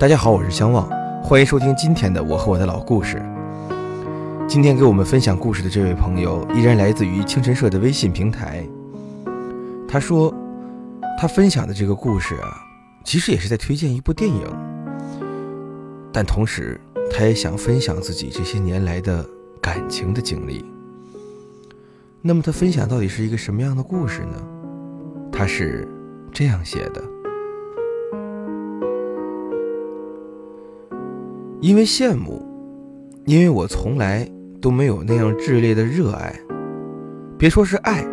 大家好，我是相望，欢迎收听今天的我和我的老故事。今天给我们分享故事的这位朋友，依然来自于清晨社的微信平台。他说，他分享的这个故事啊，其实也是在推荐一部电影，但同时他也想分享自己这些年来的感情的经历。那么他分享到底是一个什么样的故事呢？他是这样写的：因为羡慕，因为我从来都没有那样炽烈的热爱，别说是爱，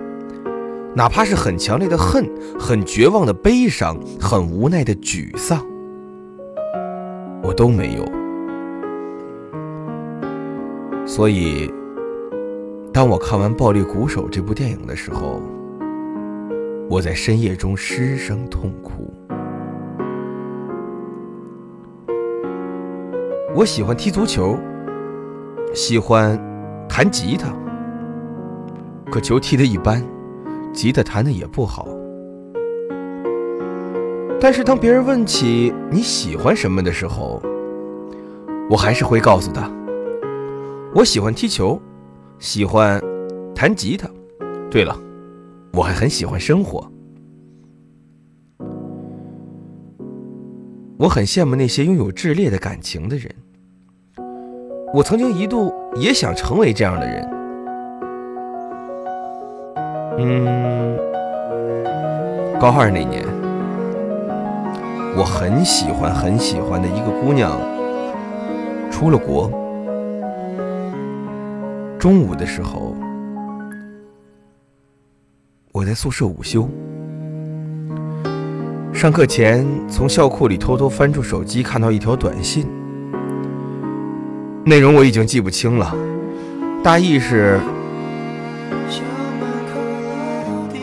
哪怕是很强烈的恨、很绝望的悲伤、很无奈的沮丧，我都没有。所以。当我看完《暴力鼓手》这部电影的时候，我在深夜中失声痛哭。我喜欢踢足球，喜欢弹吉他，可球踢得一般，吉他弹得也不好。但是当别人问起你喜欢什么的时候，我还是会告诉他，我喜欢踢球。喜欢弹吉他。对了，我还很喜欢生活。我很羡慕那些拥有炽烈的感情的人。我曾经一度也想成为这样的人。嗯，高二那年，我很喜欢很喜欢的一个姑娘出了国。中午的时候，我在宿舍午休。上课前，从校库里偷偷翻出手机，看到一条短信，内容我已经记不清了，大意是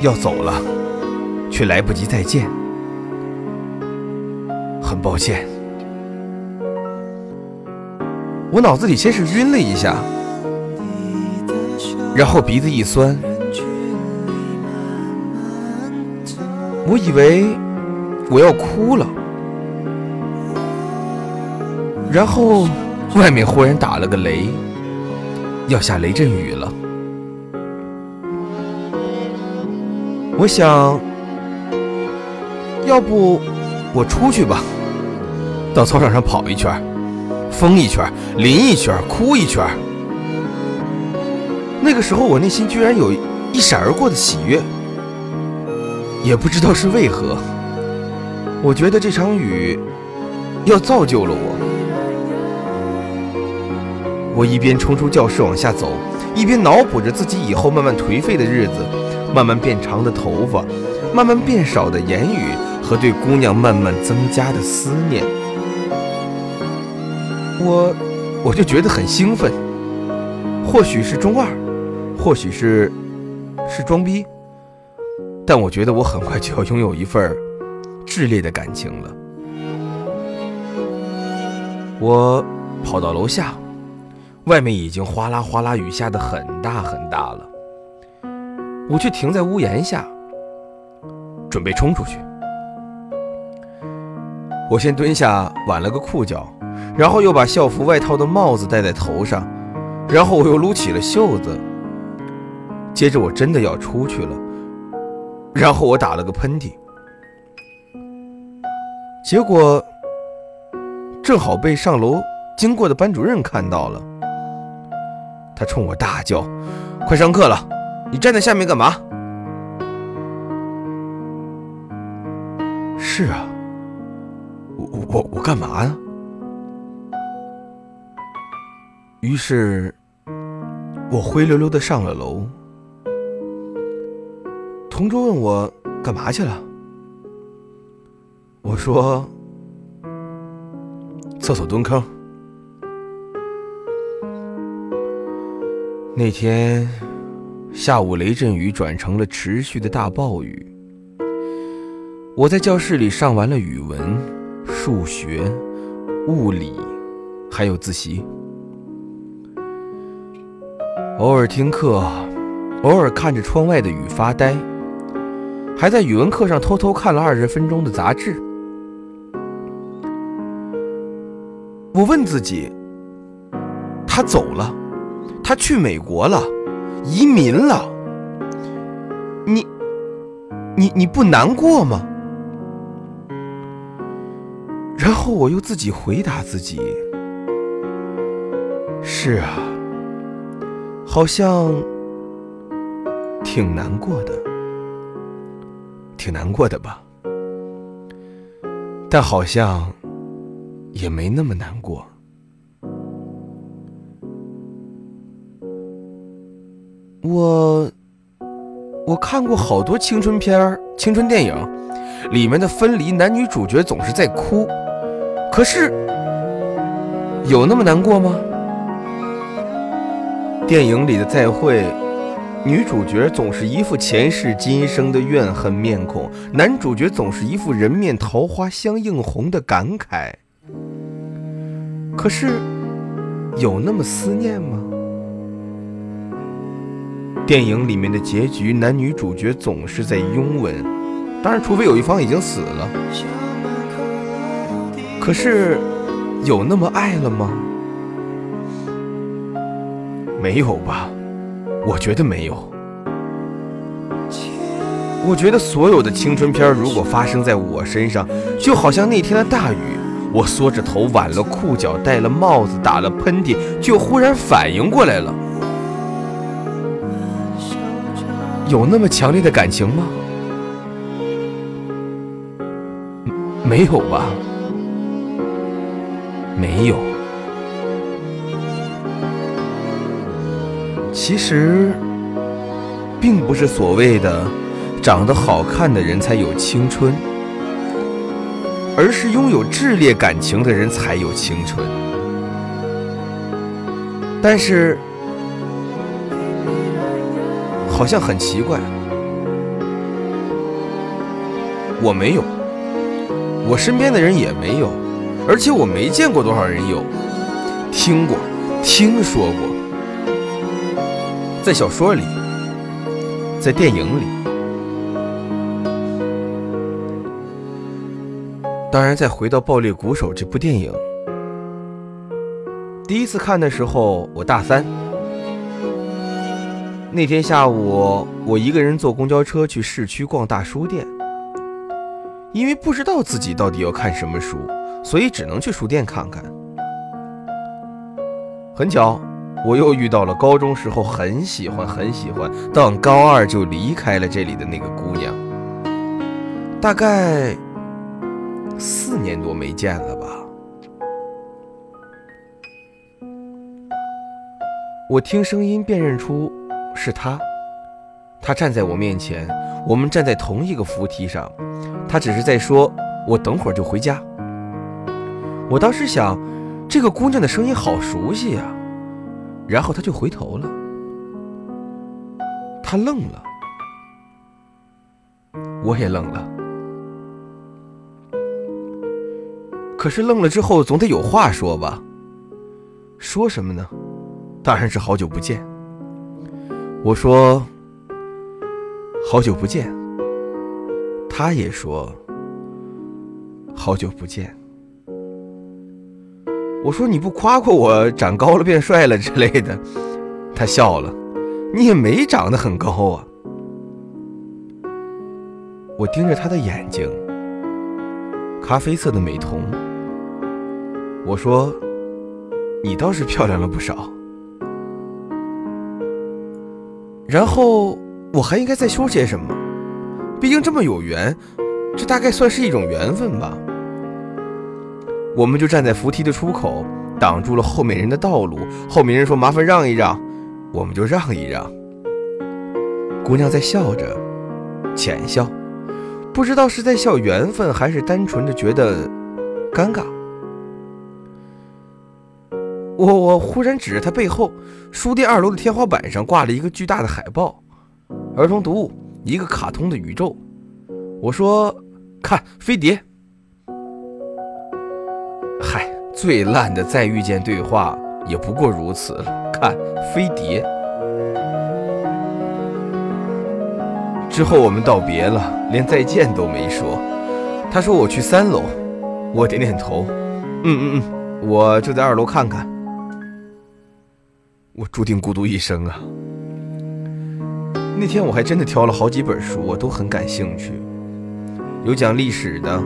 要走了，却来不及再见，很抱歉。我脑子里先是晕了一下。然后鼻子一酸，我以为我要哭了。然后外面忽然打了个雷，要下雷阵雨了。我想，要不我出去吧，到操场上跑一圈，疯一圈，淋一圈，哭一圈。那个时候，我内心居然有一闪而过的喜悦，也不知道是为何。我觉得这场雨要造就了我。我一边冲出教室往下走，一边脑补着自己以后慢慢颓废的日子，慢慢变长的头发，慢慢变少的言语和对姑娘慢慢增加的思念。我，我就觉得很兴奋。或许是中二。或许是是装逼，但我觉得我很快就要拥有一份炽烈的感情了。我跑到楼下，外面已经哗啦哗啦雨下的很大很大了，我却停在屋檐下，准备冲出去。我先蹲下挽了个裤脚，然后又把校服外套的帽子戴在头上，然后我又撸起了袖子。接着我真的要出去了，然后我打了个喷嚏，结果正好被上楼经过的班主任看到了，他冲我大叫：“快上课了，你站在下面干嘛？”是啊，我我我干嘛呀？于是，我灰溜溜的上了楼。同桌问我干嘛去了，我说厕所蹲坑。那天下午雷阵雨转成了持续的大暴雨，我在教室里上完了语文、数学、物理，还有自习，偶尔听课，偶尔看着窗外的雨发呆。还在语文课上偷偷看了二十分钟的杂志。我问自己：他走了，他去美国了，移民了。你，你，你不难过吗？然后我又自己回答自己：是啊，好像挺难过的，挺难过的吧。但好像也没那么难过。我我看过好多青春片儿、青春电影，里面的分离男女主角总是在哭，可是有那么难过吗？电影里的再会。女主角总是一副前世今生的怨恨面孔，男主角总是一副人面桃花相映红的感慨。可是，有那么思念吗？电影里面的结局，男女主角总是在拥吻，当然，除非有一方已经死了。可是，有那么爱了吗？没有吧。我觉得没有。我觉得所有的青春片如果发生在我身上，就好像那天的大雨，我缩着头挽了裤脚，戴了帽子，打了喷嚏，就忽然反应过来了。有那么强烈的感情吗？没有吧？没有。其实，并不是所谓的长得好看的人才有青春，而是拥有炽烈感情的人才有青春。但是，好像很奇怪，我没有，我身边的人也没有，而且我没见过多少人有，听过，听说过。在小说里，在电影里，当然，再回到《爆裂鼓手》这部电影，第一次看的时候，我大三。那天下午，我一个人坐公交车去市区逛大书店，因为不知道自己到底要看什么书，所以只能去书店看看。很巧。我又遇到了高中时候很喜欢很喜欢，到高二就离开了这里的那个姑娘。大概四年多没见了吧。我听声音辨认出是她，她站在我面前，我们站在同一个扶梯上。她只是在说：“我等会儿就回家。”我当时想，这个姑娘的声音好熟悉呀。然后他就回头了，他愣了，我也愣了。可是愣了之后，总得有话说吧？说什么呢？当然是好久不见。我说好久不见，他也说好久不见。我说你不夸夸我长高了变帅了之类的，他笑了。你也没长得很高啊。我盯着他的眼睛，咖啡色的美瞳。我说，你倒是漂亮了不少。然后我还应该再说些什么？毕竟这么有缘，这大概算是一种缘分吧。我们就站在扶梯的出口，挡住了后面人的道路。后面人说：“麻烦让一让。”我们就让一让。姑娘在笑着，浅笑，不知道是在笑缘分，还是单纯的觉得尴尬。我我忽然指着他背后，书店二楼的天花板上挂了一个巨大的海报，儿童读物，一个卡通的宇宙。我说：“看飞碟。”嗨，最烂的再遇见对话也不过如此了。看飞碟之后，我们道别了，连再见都没说。他说我去三楼，我点点头，嗯嗯嗯。我就在二楼看看。我注定孤独一生啊！那天我还真的挑了好几本书，我都很感兴趣，有讲历史的，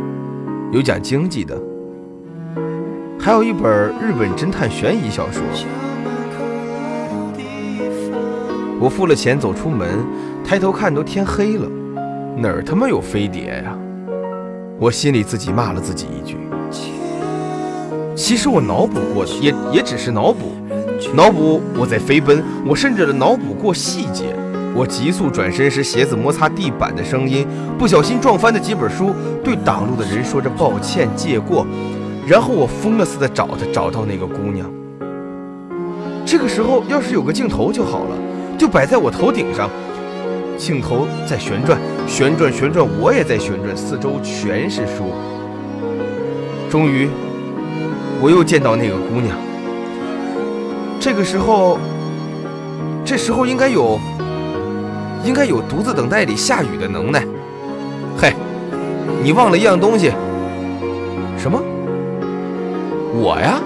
有讲经济的，还有一本日本侦探悬疑小说。我付了钱走出门，抬头看都天黑了，哪儿他妈有飞碟呀？我心里自己骂了自己一句。其实我脑补过的，也也只是脑补，脑补我在飞奔，我甚至脑补过细节。我急速转身时，鞋子摩擦地板的声音，不小心撞翻的几本书，对挡路的人说着抱歉借过，然后我疯了似的找他，找到那个姑娘。这个时候要是有个镜头就好了。就摆在我头顶上，镜头在旋转，旋转，旋转，我也在旋转，四周全是书。终于，我又见到那个姑娘。这个时候，这时候应该有，应该有独自等待里下雨的能耐。嘿，你忘了一样东西。什么？我呀？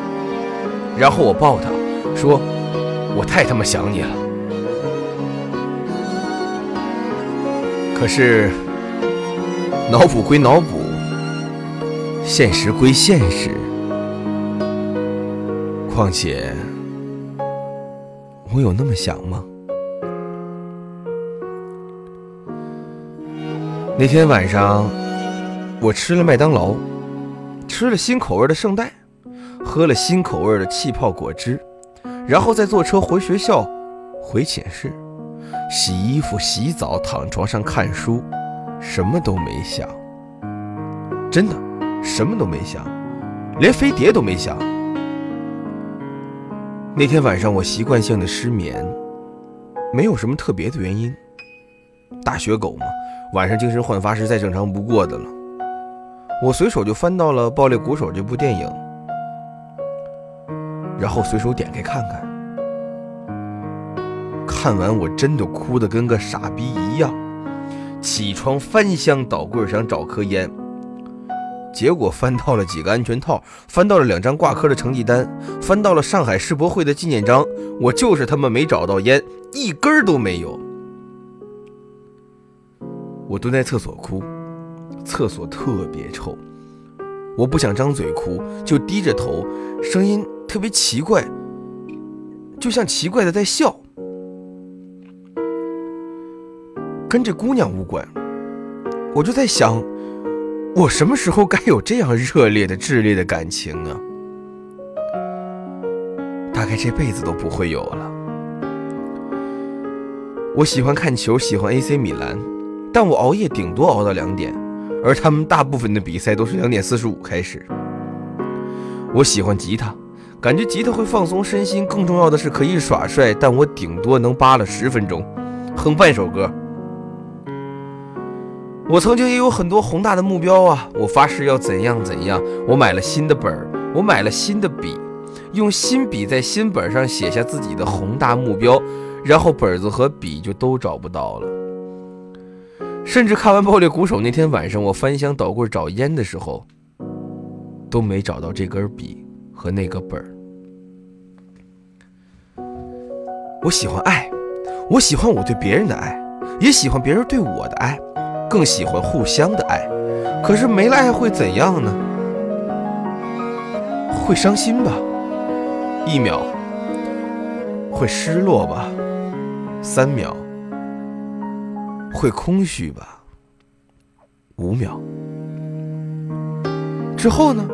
然后我抱她，说：“我太他妈想你了。”可是，脑补归脑补，现实归现实。况且，我有那么想吗？那天晚上，我吃了麦当劳，吃了新口味的圣代，喝了新口味的气泡果汁，然后再坐车回学校，回寝室。洗衣服、洗澡、躺床上看书，什么都没想。真的，什么都没想，连飞碟都没想。那天晚上我习惯性的失眠，没有什么特别的原因。大学狗嘛，晚上精神焕发是再正常不过的了。我随手就翻到了《爆裂鼓手》这部电影，然后随手点开看看。看完我真的哭得跟个傻逼一样，起床翻箱倒柜想找颗烟，结果翻到了几个安全套，翻到了两张挂科的成绩单，翻到了上海世博会的纪念章，我就是他妈没找到烟，一根都没有。我蹲在厕所哭，厕所特别臭，我不想张嘴哭，就低着头，声音特别奇怪，就像奇怪的在笑。跟这姑娘无关，我就在想，我什么时候该有这样热烈的、炽烈的感情啊？大概这辈子都不会有了。我喜欢看球，喜欢 AC 米兰，但我熬夜顶多熬到两点，而他们大部分的比赛都是两点四十五开始。我喜欢吉他，感觉吉他会放松身心，更重要的是可以耍帅，但我顶多能扒了十分钟，哼半首歌。我曾经也有很多宏大的目标啊！我发誓要怎样怎样。我买了新的本儿，我买了新的笔，用新笔在新本上写下自己的宏大目标，然后本子和笔就都找不到了。甚至看完《爆裂鼓手》那天晚上，我翻箱倒柜找烟的时候，都没找到这根笔和那个本儿。我喜欢爱，我喜欢我对别人的爱，也喜欢别人对我的爱。更喜欢互相的爱，可是没了爱会怎样呢？会伤心吧，一秒；会失落吧，三秒；会空虚吧，五秒。之后呢？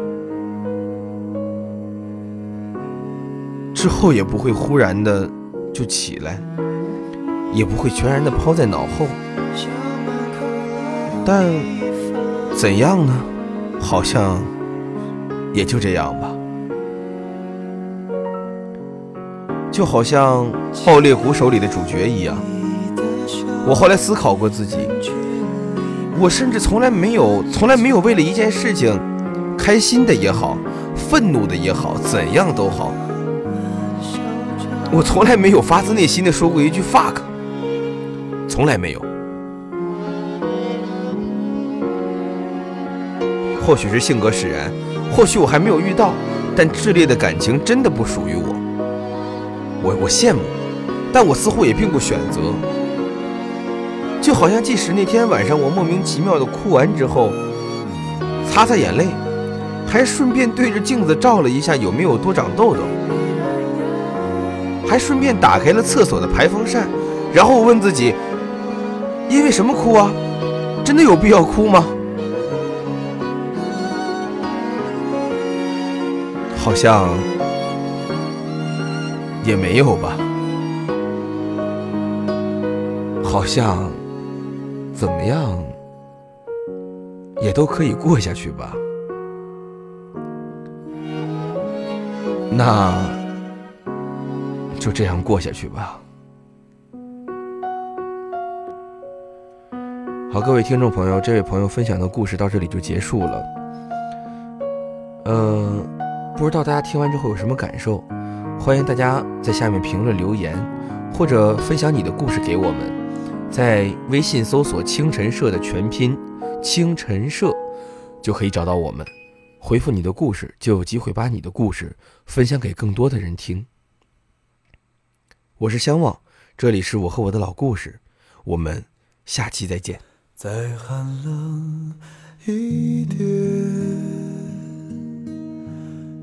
之后也不会忽然的就起来，也不会全然的抛在脑后。但怎样呢？好像也就这样吧。就好像《爆裂鼓手》里的主角一样。我后来思考过自己，我甚至从来没有、从来没有为了一件事情，开心的也好，愤怒的也好，怎样都好，我从来没有发自内心的说过一句 fuck，从来没有。或许是性格使然，或许我还没有遇到，但炽烈的感情真的不属于我。我我羡慕，但我似乎也并不选择。就好像即使那天晚上我莫名其妙的哭完之后，擦擦眼泪，还顺便对着镜子照了一下有没有多长痘痘，还顺便打开了厕所的排风扇，然后问自己：因为什么哭啊？真的有必要哭吗？好像也没有吧，好像怎么样也都可以过下去吧。那就这样过下去吧。好，各位听众朋友，这位朋友分享的故事到这里就结束了。嗯。不知道大家听完之后有什么感受？欢迎大家在下面评论留言，或者分享你的故事给我们。在微信搜索“清晨社”的全拼“清晨社”，就可以找到我们。回复你的故事，就有机会把你的故事分享给更多的人听。我是相望，这里是我和我的老故事，我们下期再见。再寒冷一点。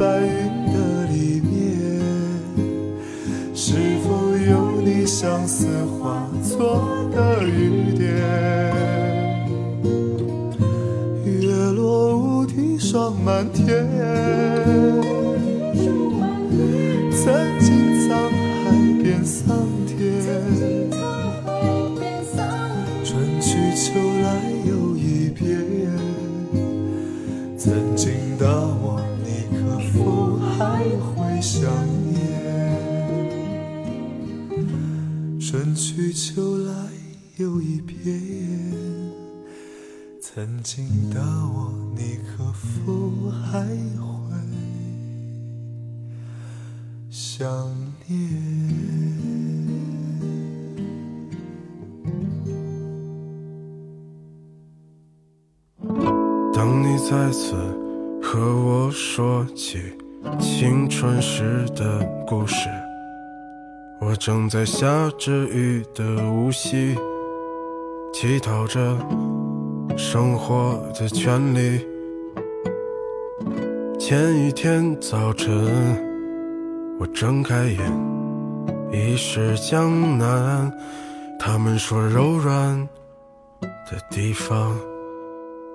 白云的里面，是否有你。相思化作的雨点，月落乌啼霜满天。又一瞥。曾经的我，你可否还会想念？当你再次和我说起青春时的故事，我正在下着雨的无锡，乞讨着生活的权利。前一天早晨，我睁开眼，已是江南。他们说柔软的地方。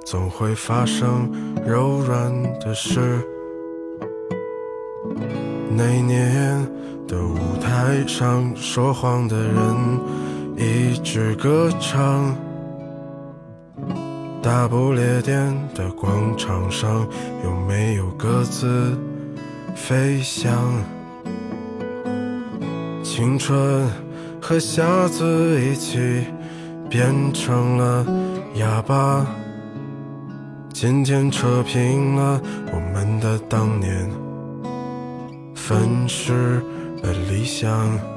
总会发生柔软的事。那年的舞台上，说谎的人一直歌唱。大不列颠的广场上，有没有鸽子飞翔？青春和瞎子一起变成了哑巴。今天扯平了我们的当年，粉饰了理想。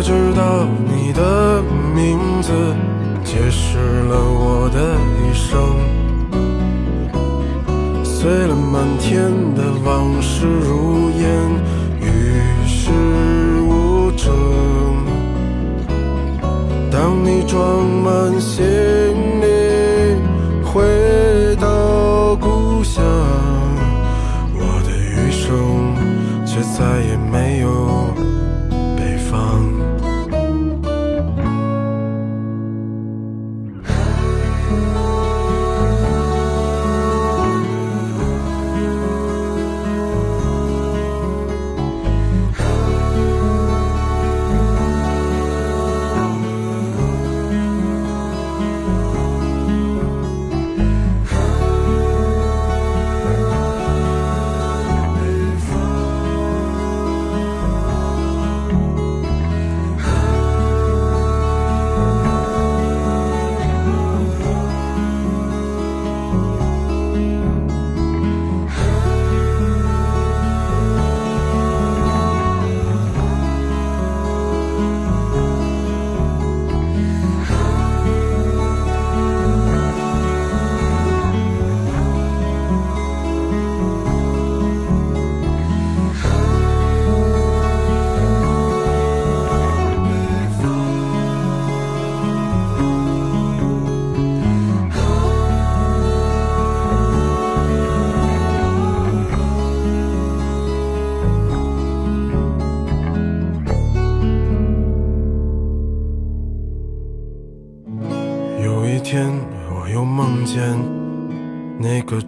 我知道你的名字解释了我的一生？碎了满天的往事如烟，与世无争。当你装满行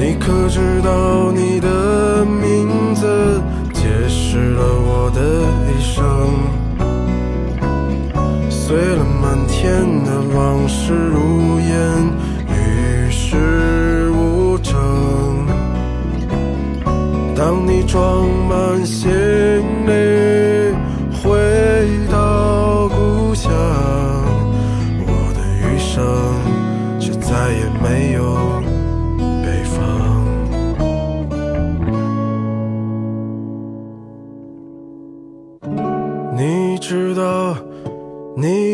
你可知道你的名字解释了我的一生？碎了满天的往事如烟，与世无争。当你装满行李回到